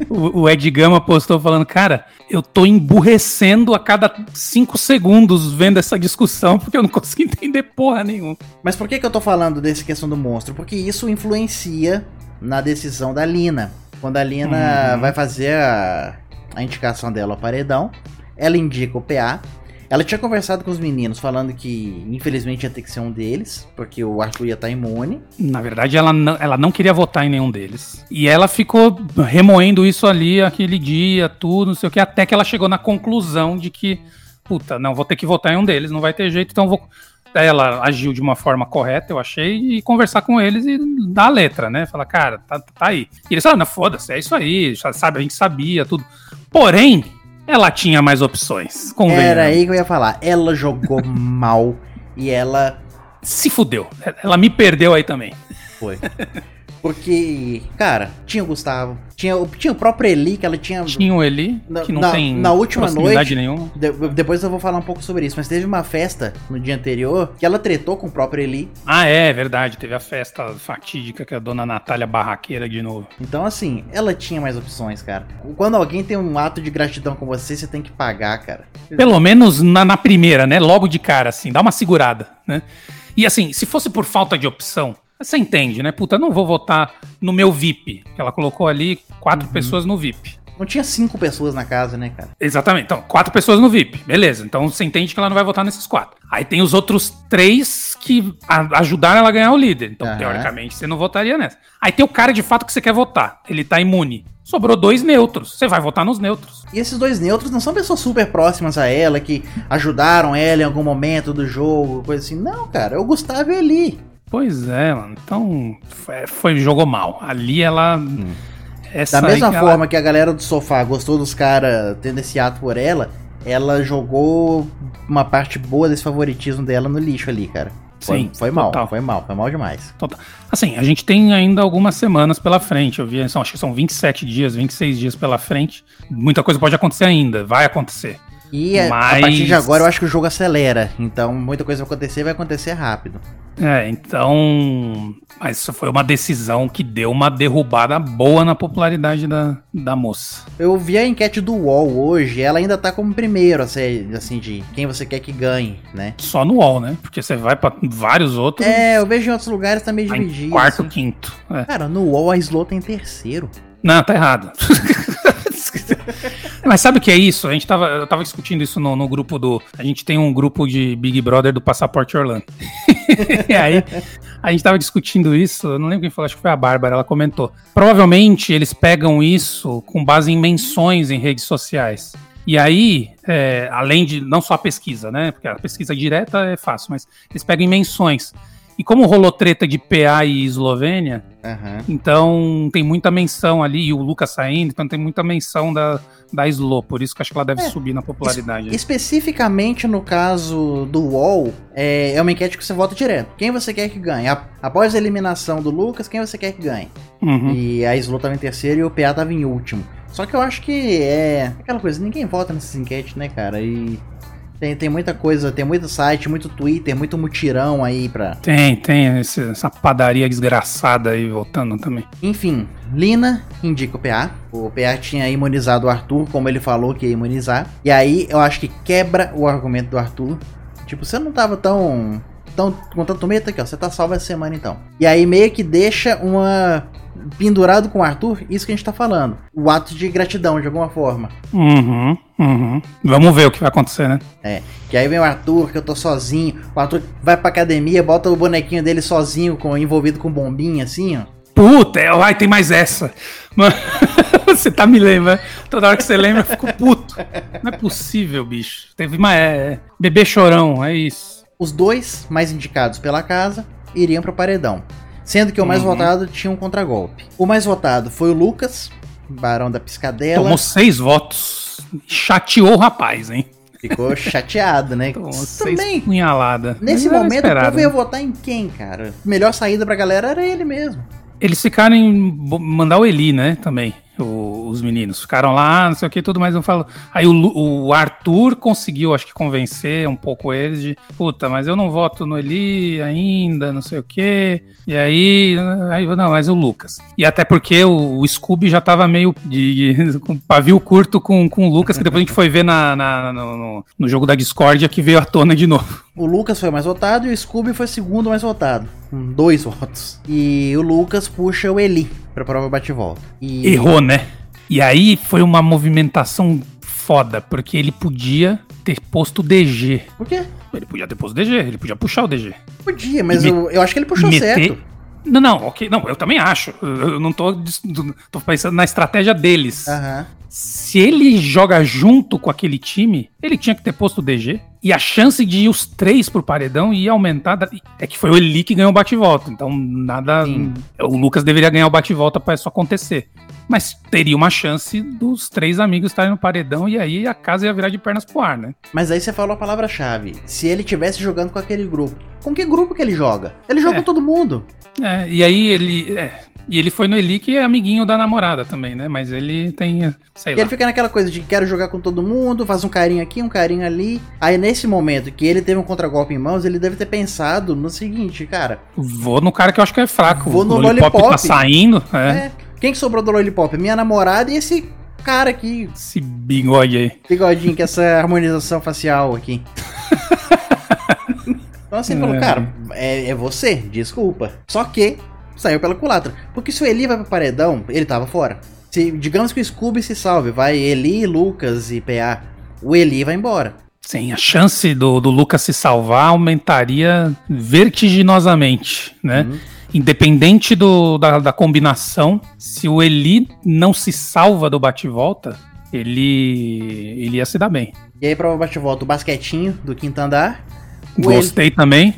o, o Ed Gama postou falando, cara, eu tô emburrecendo a cada cinco segundos vendo essa discussão, porque eu não consigo entender porra nenhuma. Mas por que, que eu tô falando dessa questão do monstro? Porque isso influencia na decisão da Lina. Quando a Lina uhum. vai fazer a, a indicação dela ao paredão, ela indica o PA ela tinha conversado com os meninos, falando que infelizmente ia ter que ser um deles, porque o Arthur ia estar tá imune. Na verdade, ela não, ela não queria votar em nenhum deles. E ela ficou remoendo isso ali, aquele dia, tudo, não sei o que, até que ela chegou na conclusão de que, puta, não, vou ter que votar em um deles, não vai ter jeito, então vou. ela agiu de uma forma correta, eu achei, e conversar com eles e dar a letra, né? Falar, cara, tá, tá aí. E eles falaram, foda-se, é isso aí, sabe, a gente sabia, tudo. Porém, ela tinha mais opções. Era aí que eu ia falar. Ela jogou mal e ela. Se fudeu. Ela me perdeu aí também. Foi. Porque, cara, tinha o Gustavo, tinha, tinha o próprio Eli, que ela tinha. Tinha o Eli, que não na, tem na última noite. nenhuma. De, depois eu vou falar um pouco sobre isso, mas teve uma festa no dia anterior que ela tretou com o próprio Eli. Ah, é, verdade. Teve a festa fatídica que a dona Natália Barraqueira de novo. Então, assim, ela tinha mais opções, cara. Quando alguém tem um ato de gratidão com você, você tem que pagar, cara. Pelo menos na, na primeira, né? Logo de cara, assim, dá uma segurada, né? E assim, se fosse por falta de opção, você entende, né? Puta, não vou votar no meu VIP. Ela colocou ali quatro uhum. pessoas no VIP. Não tinha cinco pessoas na casa, né, cara? Exatamente. Então, quatro pessoas no VIP. Beleza. Então você entende que ela não vai votar nesses quatro. Aí tem os outros três que ajudaram ela a ganhar o líder. Então, uhum. teoricamente, você não votaria nessa. Aí tem o cara de fato que você quer votar. Ele tá imune. Sobrou dois neutros. Você vai votar nos neutros. E esses dois neutros não são pessoas super próximas a ela, que ajudaram ela em algum momento do jogo, coisa assim. Não, cara. É o Gustavo e ali. Pois é, mano. Então, foi, foi jogou mal. Ali ela. Hum. da mesma forma ela... que a galera do sofá gostou dos caras tendo esse ato por ela, ela jogou uma parte boa desse favoritismo dela no lixo ali, cara. Foi, Sim, foi mal, total. foi mal, foi mal demais. Total. Assim, a gente tem ainda algumas semanas pela frente. Eu vi, são, acho que são 27 dias, 26 dias pela frente. Muita coisa pode acontecer ainda, vai acontecer. E Mas... a partir de agora eu acho que o jogo acelera. Então muita coisa vai acontecer vai acontecer rápido. É, então. Mas isso foi uma decisão que deu uma derrubada boa na popularidade da, da moça. Eu vi a enquete do UOL hoje, ela ainda tá como primeiro, assim, assim, de quem você quer que ganhe, né? Só no UOL, né? Porque você vai para vários outros. É, eu vejo em outros lugares também tá dividido. Quarto, assim. quinto. É. Cara, no UOL a Slow tem terceiro. Não, tá errado. Mas sabe o que é isso? A gente tava, eu tava discutindo isso no, no, grupo do. A gente tem um grupo de Big Brother do Passaporte Orlando. e aí, a gente tava discutindo isso, eu não lembro quem falou, acho que foi a Bárbara, ela comentou. Provavelmente eles pegam isso com base em menções em redes sociais. E aí, é, além de não só a pesquisa, né? Porque a pesquisa direta é fácil, mas eles pegam em menções. E como rolou treta de PA e Eslovênia, uhum. então tem muita menção ali, e o Lucas saindo, então tem muita menção da, da Slo, por isso que acho que ela deve é, subir na popularidade. Es especificamente no caso do UOL, é, é uma enquete que você vota direto. Quem você quer que ganhe? Após a eliminação do Lucas, quem você quer que ganhe? Uhum. E a Slo estava em terceiro e o PA estava em último. Só que eu acho que é aquela coisa, ninguém vota nessas enquetes, né, cara? E tem, tem muita coisa, tem muito site, muito Twitter, muito mutirão aí pra. Tem, tem esse, essa padaria desgraçada aí voltando também. Enfim, Lina indica o PA. O PA tinha imunizado o Arthur, como ele falou que ia imunizar. E aí eu acho que quebra o argumento do Arthur. Tipo, você não tava tão. tão com tanto medo aqui, ó. Você tá salvo essa semana então. E aí meio que deixa uma. Pendurado com o Arthur, isso que a gente tá falando. O ato de gratidão, de alguma forma. Uhum, uhum. Vamos ver o que vai acontecer, né? É. Que aí vem o Arthur, que eu tô sozinho. O Arthur vai pra academia, bota o bonequinho dele sozinho, com, envolvido com bombinha, assim, ó. Puta, é, ai, tem mais essa. Mano, você tá me lembrando. Toda hora que você lembra, eu fico puto. Não é possível, bicho. Teve uma. É, bebê chorão, é isso. Os dois mais indicados pela casa iriam pro paredão. Sendo que o mais Uhum. votado tinha um contragolpe. O mais votado foi o Lucas, Barão da Piscadela. Tomou seis votos. Chateou o rapaz, hein? Ficou chateado, né? Tomou Também, punhalada. nesse Mas momento, esperado, o povo ia votar em quem, cara? Melhor saída pra galera era ele mesmo. Eles ficaram em mandar o Eli, né? Também. o- os meninos ficaram lá, não sei o que, tudo mais. Eu falo. Aí o, o Arthur conseguiu, acho que, convencer um pouco eles de puta, mas eu não voto no Eli ainda, não sei o que. E aí, aí, não, mas o Lucas. E até porque o, o Scooby já tava meio de, com pavio curto com, com o Lucas, que depois a gente foi ver na, na- no, no- jogo da Discordia que veio à tona de novo. O Lucas foi mais votado e o Scooby foi segundo mais votado, com dois votos. E o Lucas puxa o Eli pra prova bate-volta. E Errou, né? E aí foi uma movimentação foda, porque ele podia ter posto DG. Por quê? Ele podia ter posto DG, ele podia puxar o DG. Podia, mas eu, eu acho que ele puxou meter- certo. Não, não, ok. Não, eu também acho. Eu não tô, tô pensando na estratégia deles. Aham. Se ele joga junto com aquele time, ele tinha que ter posto o DG. E a chance de ir os três pro paredão ia aumentar. da- É que foi o Eli que ganhou o bate-volta. Então, nada. Sim. O Lucas deveria ganhar o bate-volta pra isso acontecer. Mas teria uma chance dos três amigos estarem no paredão e aí a casa ia virar de pernas pro ar, né? Mas aí você falou a palavra-chave. Se ele tivesse jogando com aquele grupo. Com que grupo que ele joga? Ele joga É. com todo mundo. É, e aí ele. é, e ele foi no Eli, que é amiguinho da namorada também, né? Mas ele tem. Sei E lá. ele fica naquela coisa de quero jogar com todo mundo, faz um carinho aqui, um carinho ali. Aí nesse momento que ele teve um contragolpe em mãos, ele deve ter pensado no seguinte, cara. Vou no cara que eu acho que é fraco. Vou no o Lollipop, Lollipop. tá saindo. É. É. Quem que sobrou do Lollipop? Minha namorada e esse cara aqui, Esse bigode aí. bigodinho, com essa harmonização facial aqui. então assim, ele falou, É. cara, é, é você, desculpa. Só que saiu pela culatra. Porque se o Eli vai pro paredão, ele tava fora. Se, digamos que o Scooby se salve, vai Eli, Lucas e PA. O Eli vai embora. Sim, a chance do, do Lucas se salvar aumentaria vertiginosamente, né? Uhum. Independente do, da, da combinação, se o Eli não se salva do bate-volta, ele, ele ia se dar bem. E aí, prova bate-volta, o basquetinho do quinto andar. Gostei também.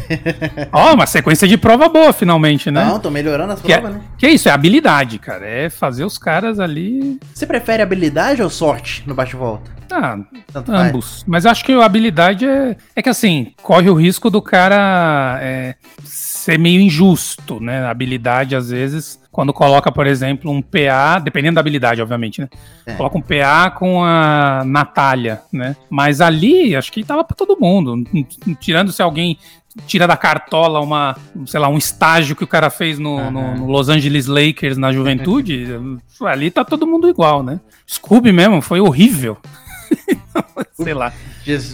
Ó, uma sequência de prova boa, finalmente, né? Não, tô melhorando as que, provas, é, né? que é isso, é habilidade, cara. É fazer os caras ali. Você prefere habilidade ou sorte no bate-volta? Ah, Tanto faz. ambos. Mas acho que a habilidade é. É que assim, corre o risco do cara é, ser meio injusto, né? A habilidade, às vezes, quando coloca, por exemplo, um PA, dependendo da habilidade, obviamente, né? É. Coloca um PA com a Natália, né? Mas ali, acho que tava pra todo mundo. Tirando se alguém tira da cartola uma, sei lá, um estágio que o cara fez no, no- no Los Angeles Lakers na juventude, ali tá todo mundo igual, né? Scooby mesmo, foi horrível. sei lá.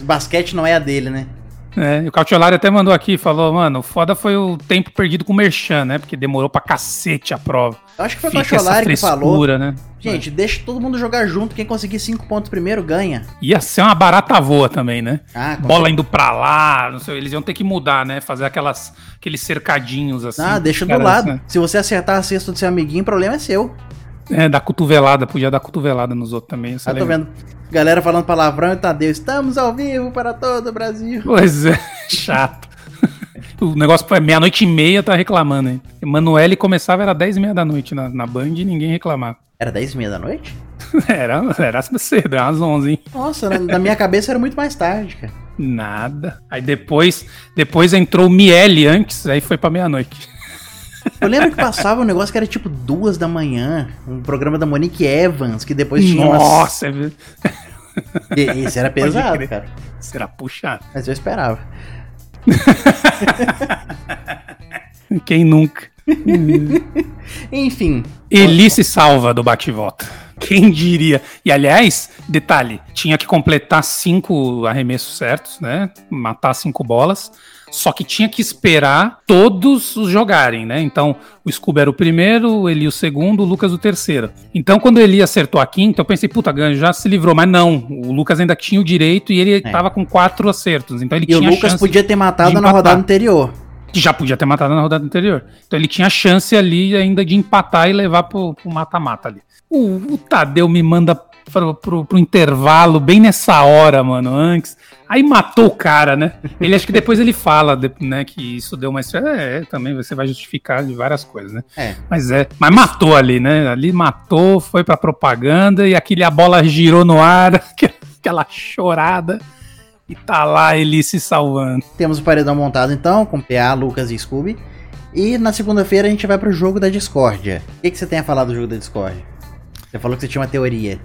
Basquete não é a dele, né? É, o Cautiolari até mandou aqui, falou, mano, o foda foi o tempo perdido com o Merchan, né? Porque demorou pra cacete a prova. Eu acho que foi o Cacholari que falou. né? Gente, deixa todo mundo jogar junto. Quem conseguir cinco pontos primeiro ganha. Ia ser uma barata voa também, né? Ah, Bola indo pra lá, não sei, eles iam ter que mudar, né? Fazer aquelas, aqueles cercadinhos assim. Ah, deixa do Caras, lado. né? Se você acertar a cesta do seu amiguinho, o problema é seu. É, dar cotovelada, podia dar cotovelada nos outros também. é Eu tô vendo galera falando palavrão e Tadeu. Estamos ao vivo para todo o Brasil. Pois é, chato. O negócio foi meia-noite e meia, tá reclamando, hein? Emanuele começava, era 10 e meia da noite na, na Band e ninguém reclamava. Era 10 e meia da noite? Era, era cedo, era umas 11, hein? Nossa, na, na minha cabeça era muito mais tarde, cara. Nada. Aí depois, depois entrou o Miele antes, aí foi pra meia-noite. Eu lembro que passava um negócio que era tipo duas da manhã. Um programa da Monique Evans, que depois tinha umas... Nossa, é ver- E- Esse era pesado, cara. será puxado. Mas eu esperava. Quem nunca? Enfim, Eli se salva do bate-volta. Quem diria? E aliás, detalhe, tinha que completar cinco arremessos certos, né? Matar cinco bolas. Só que tinha que esperar todos os jogarem, né? Então, o Scooby era o primeiro, o Eli o segundo, o Lucas o terceiro. Então, quando o Eli acertou a quinta, eu pensei, puta, ganho, já se livrou. Mas não, o Lucas ainda tinha o direito e ele é. tava com quatro acertos. Então, ele e tinha o Lucas podia ter matado na rodada anterior. Já podia ter matado na rodada anterior. Então, ele tinha chance ali ainda de empatar e levar pro mata-mata ali. O, o Tadeu me manda pro, pro, pro, intervalo bem nessa hora, mano, antes. Aí matou o cara, né? Ele acho que depois ele fala, né, que isso deu uma. É, é, também você vai justificar de várias coisas, né? É. Mas é. Mas matou ali, né? Ali matou, foi pra propaganda e aquele a bola girou no ar, aquela chorada. E tá lá ele se salvando. Temos o paredão montado então, com PA, Lucas e Scooby. E na segunda-feira a gente vai pro jogo da discórdia. O que, que você tem a falar do jogo da discórdia? Você falou que você tinha uma teoria.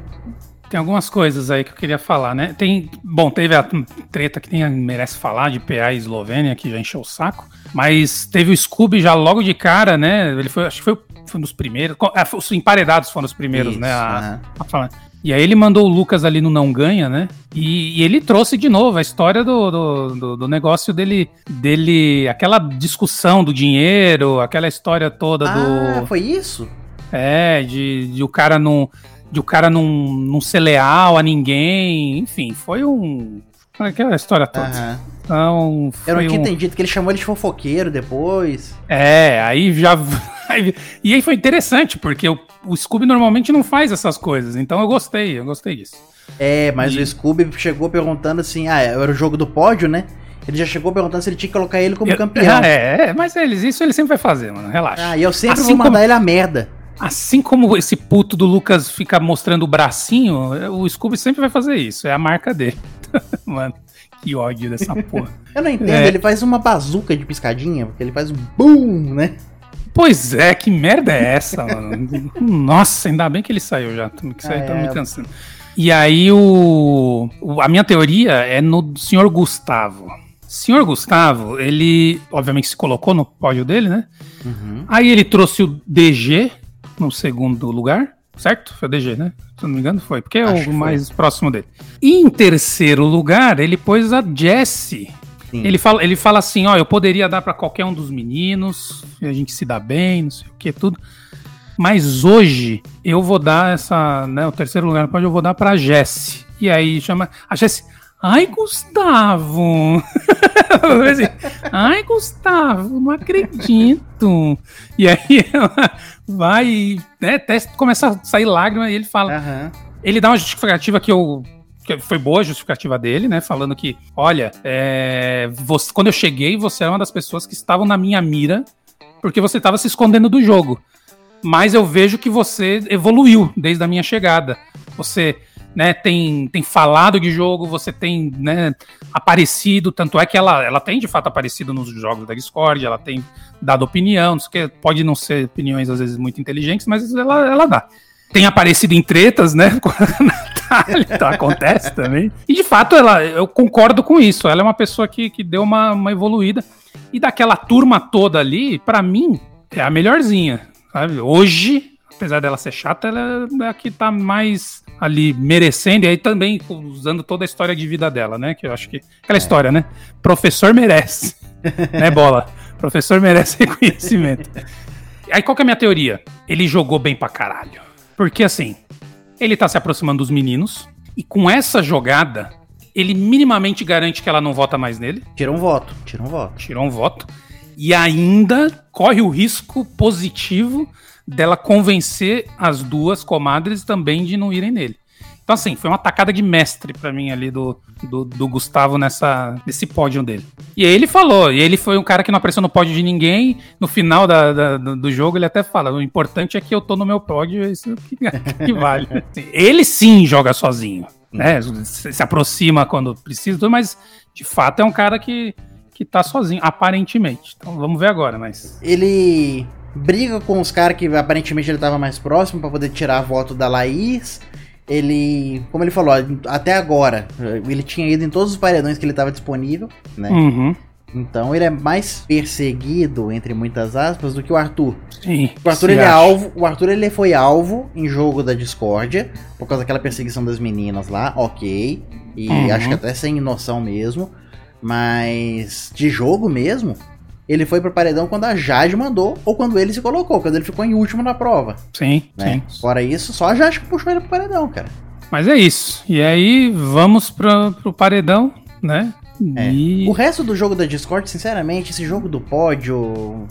Tem algumas coisas aí que eu queria falar, né? Tem, bom, teve a treta que tem, merece falar de PA e Eslovênia, que já encheu o saco. Mas teve o Scooby já logo de cara, né? Ele foi, acho que foi, foi um dos primeiros. É, os emparedados foram os primeiros, Isso, né? A, a falar. E aí ele mandou o Lucas ali no Não Ganha, né? E, e ele trouxe de novo a história do, do, do, do, negócio dele, dele. aquela discussão do dinheiro, aquela história toda ah, do. Foi isso? É, de, de o cara não de o cara não, não ser leal a ninguém, enfim, foi um. Aquela história toda. Uhum. Então, Eu não tinha um... entendido que ele chamou ele de fofoqueiro depois. É, aí já. e aí foi interessante, porque o, o Scooby normalmente não faz essas coisas, então eu gostei, eu gostei disso. É, mas e... o Scooby chegou perguntando assim: ah, era o jogo do pódio, né? Ele já chegou perguntando se ele tinha que colocar ele como eu, campeão. É, é, mas eles, isso ele sempre vai fazer, mano. Relaxa. Ah, e eu sempre assim vou mandar como... ele a merda. Assim como esse puto do Lucas fica mostrando o bracinho, o Scooby sempre vai fazer isso. É a marca dele. Mano, que ódio dessa porra. Eu não entendo, é. ele faz uma bazuca de piscadinha, porque ele faz um boom, né? Pois é, que merda é essa, mano? Nossa, ainda bem que ele saiu já. Que é, tá me cansando. E aí o, o, a minha teoria é no senhor Gustavo. Senhor Gustavo, ele obviamente se colocou no pódio dele, né? Uhum. Aí ele trouxe o DG, no segundo lugar, certo? Foi o DG, né? Se não me engano, foi, porque é Acho o mais próximo dele. E em terceiro lugar, ele pôs a Jessie. Ele fala, ele fala assim: ó, eu poderia dar para qualquer um dos meninos, a gente se dá bem, não sei o que, tudo. Mas hoje eu vou dar essa, né, o terceiro lugar pode eu vou dar para Jessie. E aí chama a Jessie, Ai, Gustavo! Ai, Gustavo, não acredito! E aí ela vai, né, até começa a sair lágrima e ele fala. Uhum. Ele dá uma justificativa que eu. Que foi boa a justificativa dele, né? Falando que, olha, é, você, quando eu cheguei, você era uma das pessoas que estavam na minha mira, porque você estava se escondendo do jogo. Mas eu vejo que você evoluiu desde a minha chegada. Você né, tem, tem falado de jogo, você tem né, aparecido, tanto é que ela, ela tem de fato aparecido nos jogos da Discord, ela tem dado opinião, não sei o que, pode não ser opiniões às vezes muito inteligentes, mas ela, ela dá. Tem aparecido em tretas, né, com a Natália, tá, acontece também. E de fato, ela, eu concordo com isso, ela é uma pessoa que, que deu uma, uma evoluída. E daquela turma toda ali, para mim, é a melhorzinha, sabe? Hoje, apesar dela ser chata, ela é a que tá mais ali merecendo, e aí também usando toda a história de vida dela, né? Que eu acho que. Aquela é. história, né? Professor merece. né, bola? Professor merece reconhecimento. Aí qual que é a minha teoria? Ele jogou bem pra caralho. Porque assim, ele tá se aproximando dos meninos, e com essa jogada, ele minimamente garante que ela não vota mais nele. Tira um voto, tira um voto. Tira um voto. E ainda corre o risco positivo dela convencer as duas comadres também de não irem nele. Então, assim, foi uma tacada de mestre para mim ali do, do, do, Gustavo nessa, nesse pódio dele. E aí ele falou, e ele foi um cara que não apareceu no pódio de ninguém. No final da, da, do jogo, ele até fala: o importante é que eu tô no meu pódio, é isso que, que vale. ele sim joga sozinho, né? Se, se aproxima quando precisa, mas de fato é um cara que, que tá sozinho, aparentemente. Então vamos ver agora, mas. Ele briga com os caras que aparentemente ele tava mais próximo para poder tirar a voto da Laís. Ele, como ele falou, até agora, ele tinha ido em todos os paredões que ele tava disponível, né? Uhum. Então ele é mais perseguido, entre muitas aspas, do que o Arthur. Sim. O Arthur, ele é alvo, o Arthur ele foi alvo em jogo da discórdia, por causa daquela perseguição das meninas lá, ok. E Uhum. acho que até sem noção mesmo. Mas de jogo mesmo, ele foi pro paredão quando a Jade mandou, ou quando ele se colocou, quando ele ficou em último na prova. Sim, Né? sim. Fora isso, só a Jade que puxou ele pro paredão, cara. Mas é isso. E aí vamos pra, pro paredão, né? É. E. O resto do jogo da Discord, sinceramente, esse jogo do pódio.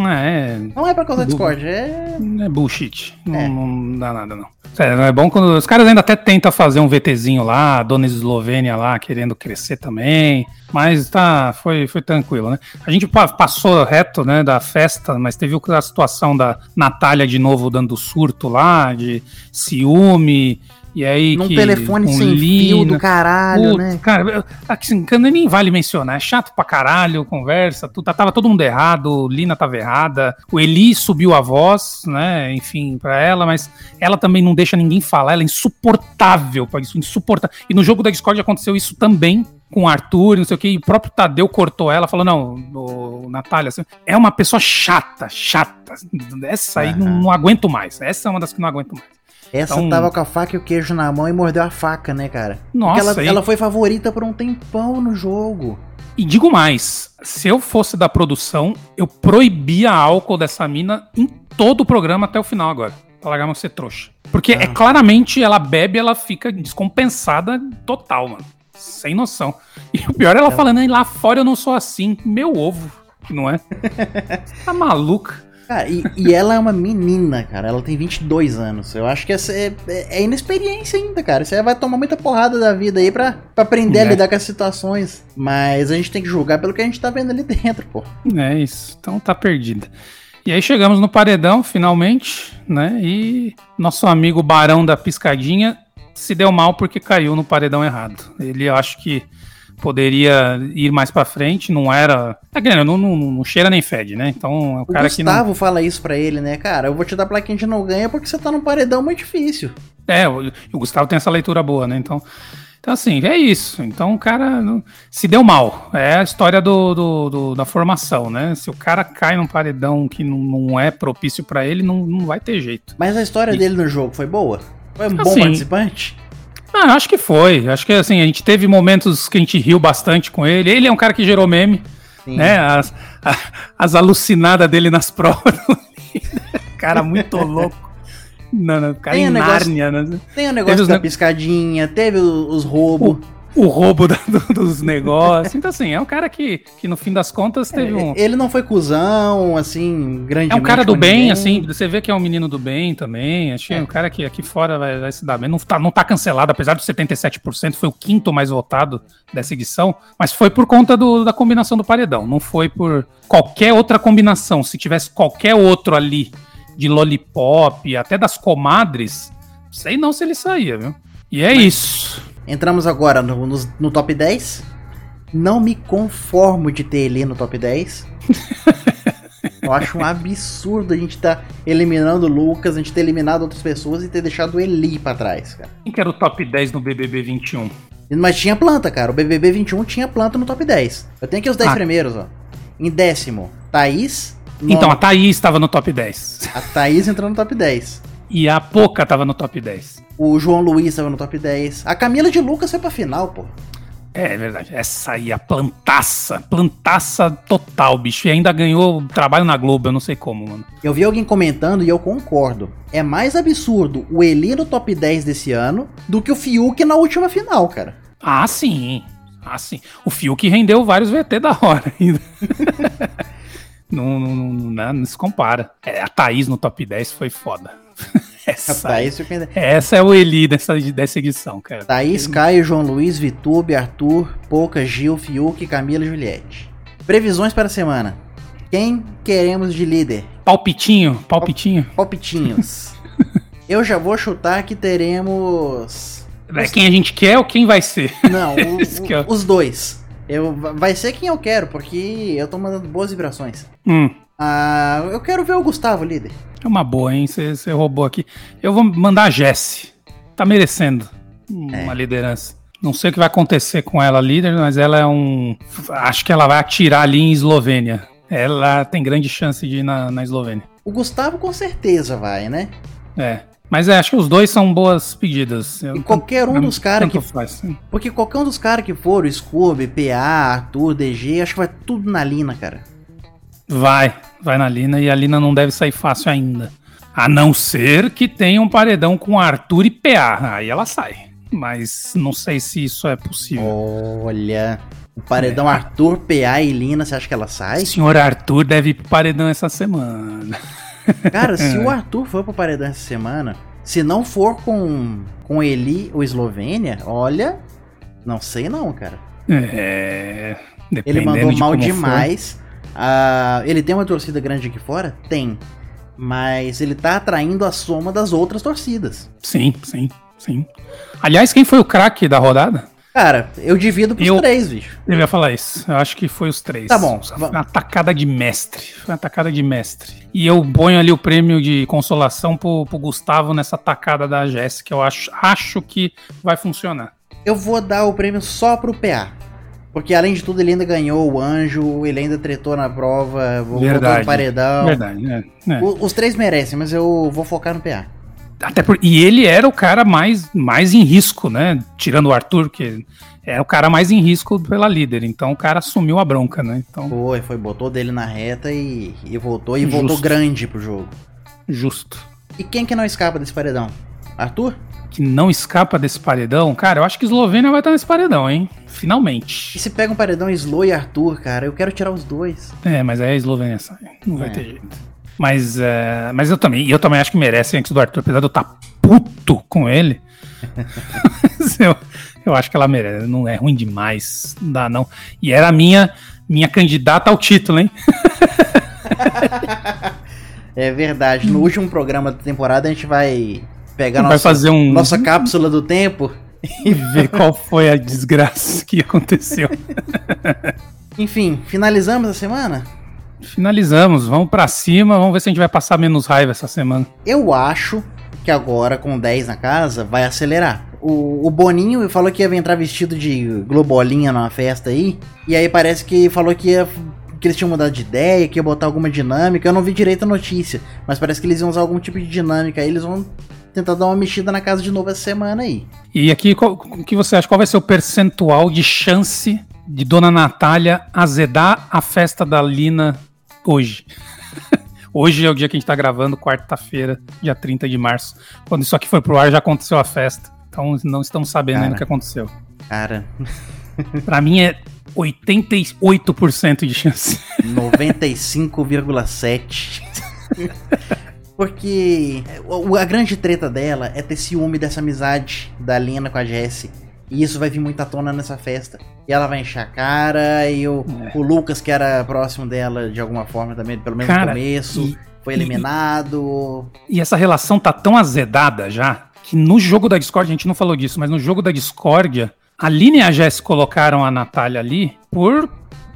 É, Não é pra causar Discord, é. é bullshit. Não, É. não dá nada, não. Sério, é bom quando. Os caras ainda até tentam fazer um VTzinho lá, a dona Eslovênia lá querendo crescer também. Mas tá, foi, foi tranquilo, né? A gente pa- passou reto, né, da festa, mas teve a situação da Natália de novo dando surto lá, de ciúme. E aí Num que, telefone sem fio Lina. do caralho, Putz, né? Cara, assim, nem vale mencionar. É chato pra caralho, conversa. Tu, tava todo mundo errado, Lina tava errada. O Eli subiu a voz, né? Enfim, pra ela, mas ela também não deixa ninguém falar. Ela é insuportável pra isso, insuportável. E no jogo da Discord aconteceu isso também. Com o Arthur, não sei o que, e o próprio Tadeu cortou ela, falou: não, o, Natália, assim, é uma pessoa chata, chata. Essa aí não, Aham. não aguento mais. Essa é uma das que não aguento mais. Essa Então- tava com a faca e o queijo na mão e mordeu a faca, né, cara? Nossa, Porque ela, e- ela foi favorita por um tempão no jogo. E digo mais, se eu fosse da produção, eu proibia álcool dessa mina em todo o programa até o final agora. Pra largar não ser trouxa. Porque é Ah. claramente, ela bebe, ela fica descompensada total, mano. Sem noção. E o pior é ela falando, "Ai, lá fora eu não sou assim. Meu ovo, que não é? tá maluca. Cara, e, e ela é uma menina, cara. Ela tem 22 anos. Eu acho que essa é, é, é inexperiência ainda, cara. Você vai tomar muita porrada da vida aí pra, pra aprender a É. lidar com as situações. Mas a gente tem que julgar pelo que a gente tá vendo ali dentro, pô. É isso. Então tá perdida. E aí chegamos no paredão, finalmente, né? E nosso amigo Barão da Piscadinha se deu mal porque caiu no paredão errado. Ele eu acho que poderia ir mais pra frente, não era. Que, né, não, não, não cheira nem fede, né? Então é o O cara que não. Gustavo fala isso pra ele, né, cara? Eu vou te dar plaquinha de não ganha porque você tá num paredão muito difícil. É, o, o Gustavo tem essa leitura boa, né? Então. Então, assim, é isso. Então, o cara não- se deu mal. É a história do, do- do- da formação, né? Se o cara cai num paredão que não, não é propício pra ele, não, não vai ter jeito. Mas a história E- dele no jogo foi boa? Foi um bom Assim, participante? Ah, acho que foi. Acho que assim, a gente teve momentos que a gente riu bastante com ele. Ele é um cara que gerou meme, Sim. né? As, a- as alucinadas dele nas provas. cara muito louco. Não, não, cara Tem em um negócio- Nárnia, né? Tem o negócio Teve os da ne- piscadinha, teve os roubos. O roubo da- do- dos negócios. Então, assim, é um cara que, que no fim das contas teve um. Ele não foi cuzão, assim, grande. É um cara do bem, assim, você vê que é um menino do bem também. Achei um cara que aqui fora vai, vai se dar bem. Não tá, não tá cancelado, apesar dos 77%, foi o quinto mais votado dessa edição, mas foi por conta do- da combinação do paredão. Não foi por qualquer outra combinação. Se tivesse qualquer outro ali de lollipop, até das comadres, sei não se ele saía, viu? E é isso. Entramos agora no, no, no top 10. Não me conformo de ter ele no top 10. Eu acho um absurdo a gente tá eliminando o Lucas, a gente ter eliminado outras pessoas e ter deixado o Eli pra trás, cara. Quem que era o top 10 no BBB 21? Mas tinha planta, cara. O BBB 21 tinha planta no top 10. Eu tenho aqui os 10 Ah. primeiros, ó. Em décimo, Thaís. Então, a Nono, Thaís estava no top 10. a Thaís entrou no top 10. E a Poca estava no top 10. O João Luiz estava no top 10. A Camila de Lucas foi pra final, pô. É verdade. Essa aí, a plantaça. Plantaça total, bicho. E ainda ganhou trabalho na Globo, eu não sei como, mano. Eu vi alguém comentando e eu concordo. É mais absurdo o Eli no top 10 desse ano do que o Fiuk na última final, cara. Ah, sim. Ah, sim. O Fiuk rendeu vários VT da hora ainda. não, não, não, não, não se compara. É, a Thaís no top 10 foi foda. Essa, essa é o Eli dessa, dessa edição, cara. Thaís, Caio, João Luiz, Vitube, Arthur, Pouca, Gil, Fiuk, Camila e Juliette. Previsões para a semana. Quem queremos de líder? Palpitinho, palpitinho. Palpitinhos. eu já vou chutar que teremos. É quem a gente quer ou quem vai ser? Não, o- que eu- os dois. Eu, vai ser quem eu quero, porque eu tô mandando boas vibrações. Hum. Ah, eu quero ver o Gustavo líder. É uma boa, hein? Você roubou aqui. Eu vou mandar a Jesse. Tá merecendo uma É. liderança. Não sei o que vai acontecer com ela, líder, mas ela é um. Acho que ela vai atirar ali em Eslovênia. Ela tem grande chance de ir na, na Eslovênia. O Gustavo com certeza vai, né? É. Mas é, acho que os dois são boas pedidas. Eu, e qualquer um dos caras que. Faz, porque qualquer um dos caras que for, o Scooby, PA, Arthur, DG, acho que vai tudo na Lina, cara. Vai, vai na Lina e a Lina não deve sair fácil ainda. A não ser que tenha um paredão com Arthur e PA. Aí ela sai. Mas não sei se isso é possível. Olha. O paredão é. Arthur, PA e Lina, você acha que ela sai? O senhor Arthur deve ir pro paredão essa semana. Cara, se o Arthur for pro paredão essa semana, se não for com, com Eli ou Eslovênia, olha, não sei não, cara. É. Ele mandou de mal demais. Uh, ele tem uma torcida grande aqui fora? Tem. Mas ele tá atraindo a soma das outras torcidas. Sim, sim, sim. Aliás, quem foi o craque da rodada? Cara, eu divido pros eu, três, bicho. Eu ia falar isso. Eu acho que foi os três. Tá bom. Foi uma atacada de mestre. Foi uma atacada de mestre. E eu ponho ali o prêmio de consolação pro, pro Gustavo nessa atacada da Jéssica. Eu acho, acho que vai funcionar. Eu vou dar o prêmio só pro PA. Porque além de tudo, ele ainda ganhou o anjo, ele ainda tretou na prova, voltou no paredão. Verdade, é, é. O, os três merecem, mas eu vou focar no PA. Até por, e ele era o cara mais, mais em risco, né? Tirando o Arthur, que é o cara mais em risco pela líder. Então o cara assumiu a bronca, né? Então, foi, foi, botou dele na reta e, e voltou. E Justo. voltou grande pro jogo. Justo. E quem que não escapa desse paredão? Arthur? Que não escapa desse paredão? Cara, eu acho que Eslovênia vai estar nesse paredão, hein? Finalmente. E se pega um paredão Slo e Arthur, cara, eu quero tirar os dois. É, mas aí a Eslovênia sai. Não vai é. ter jeito. Mas, é, mas eu também, eu também acho que merece antes do Arthur, apesar de eu estar tá puto com ele. eu, eu acho que ela merece. Não é ruim demais. Não dá, não. E era a minha, minha candidata ao título, hein? é verdade. No último programa da temporada a gente vai pegar vai nossa, fazer um... nossa cápsula do tempo e ver qual foi a desgraça que aconteceu. Enfim, finalizamos a semana? Finalizamos, vamos para cima, vamos ver se a gente vai passar menos raiva essa semana. Eu acho que agora, com 10 na casa, vai acelerar. O, o Boninho falou que ia entrar vestido de globolinha numa festa aí, e aí parece que falou que ia que eles tinham mudado de ideia, que ia botar alguma dinâmica. Eu não vi direito a notícia, mas parece que eles iam usar algum tipo de dinâmica. Aí eles vão tentar dar uma mexida na casa de novo essa semana aí. E aqui, o que você acha? Qual vai ser o percentual de chance de Dona Natália azedar a festa da Lina hoje. Hoje é o dia que a gente tá gravando, quarta-feira, dia 30 de março. Quando isso aqui foi pro ar, já aconteceu a festa. Então não estamos sabendo cara, ainda o que aconteceu. Cara. pra mim é 88% de chance. 95,7%. Porque a grande treta dela é ter ciúme dessa amizade da Lena com a Jessie. E isso vai vir muito à tona nessa festa. E ela vai encher a cara, e o, é. o Lucas, que era próximo dela de alguma forma também, pelo menos cara, no começo, e, foi eliminado. E, e, essa relação tá tão azedada já, que no jogo da Discord, a gente não falou disso, mas no jogo da Discordia, a Aline e a Jess colocaram a Natália ali por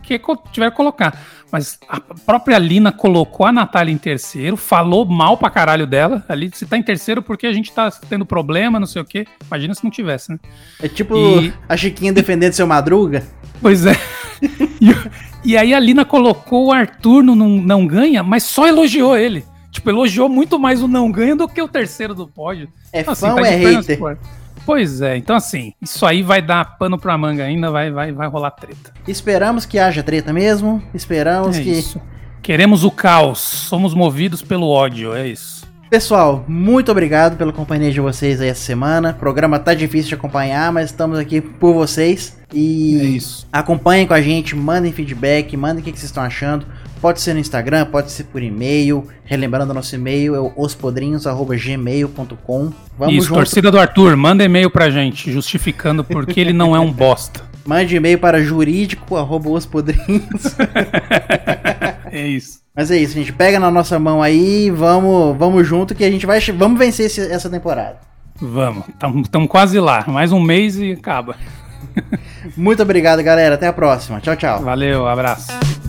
que tiver que colocar. Mas a própria Lina colocou a Natália em terceiro, falou mal pra caralho dela. Ali, se tá em terceiro porque a gente tá tendo problema, não sei o quê. Imagina se não tivesse, né? É tipo e... a Chiquinha defendendo seu Madruga. Pois é. e, e, aí a Lina colocou o Arthur no não, não ganha, mas só elogiou ele. Tipo, elogiou muito mais o não ganha do que o terceiro do pódio. É então, assim, fã tá ou é hater? Pois é, então assim, isso aí vai dar pano pra manga ainda, vai, vai, vai rolar treta. Esperamos que haja treta mesmo, esperamos é que. Isso. Queremos o caos, somos movidos pelo ódio, é isso. Pessoal, muito obrigado pela companhia de vocês aí essa semana. O programa tá difícil de acompanhar, mas estamos aqui por vocês. E é isso. acompanhem com a gente, mandem feedback, mandem o que, que vocês estão achando. Pode ser no Instagram, pode ser por e-mail. Relembrando, nosso e-mail é ospodrinhos.gmail.com. Vamos Isso, junto. torcida do Arthur, manda e-mail pra gente, justificando porque ele não é um bosta. Mande e-mail para jurídico.ospodrinhos. é isso. Mas é isso, gente. Pega na nossa mão aí, vamos, vamos junto que a gente vai vamos vencer esse, essa temporada. Vamos, estamos quase lá. Mais um mês e acaba. Muito obrigado, galera. Até a próxima. Tchau, tchau. Valeu, abraço.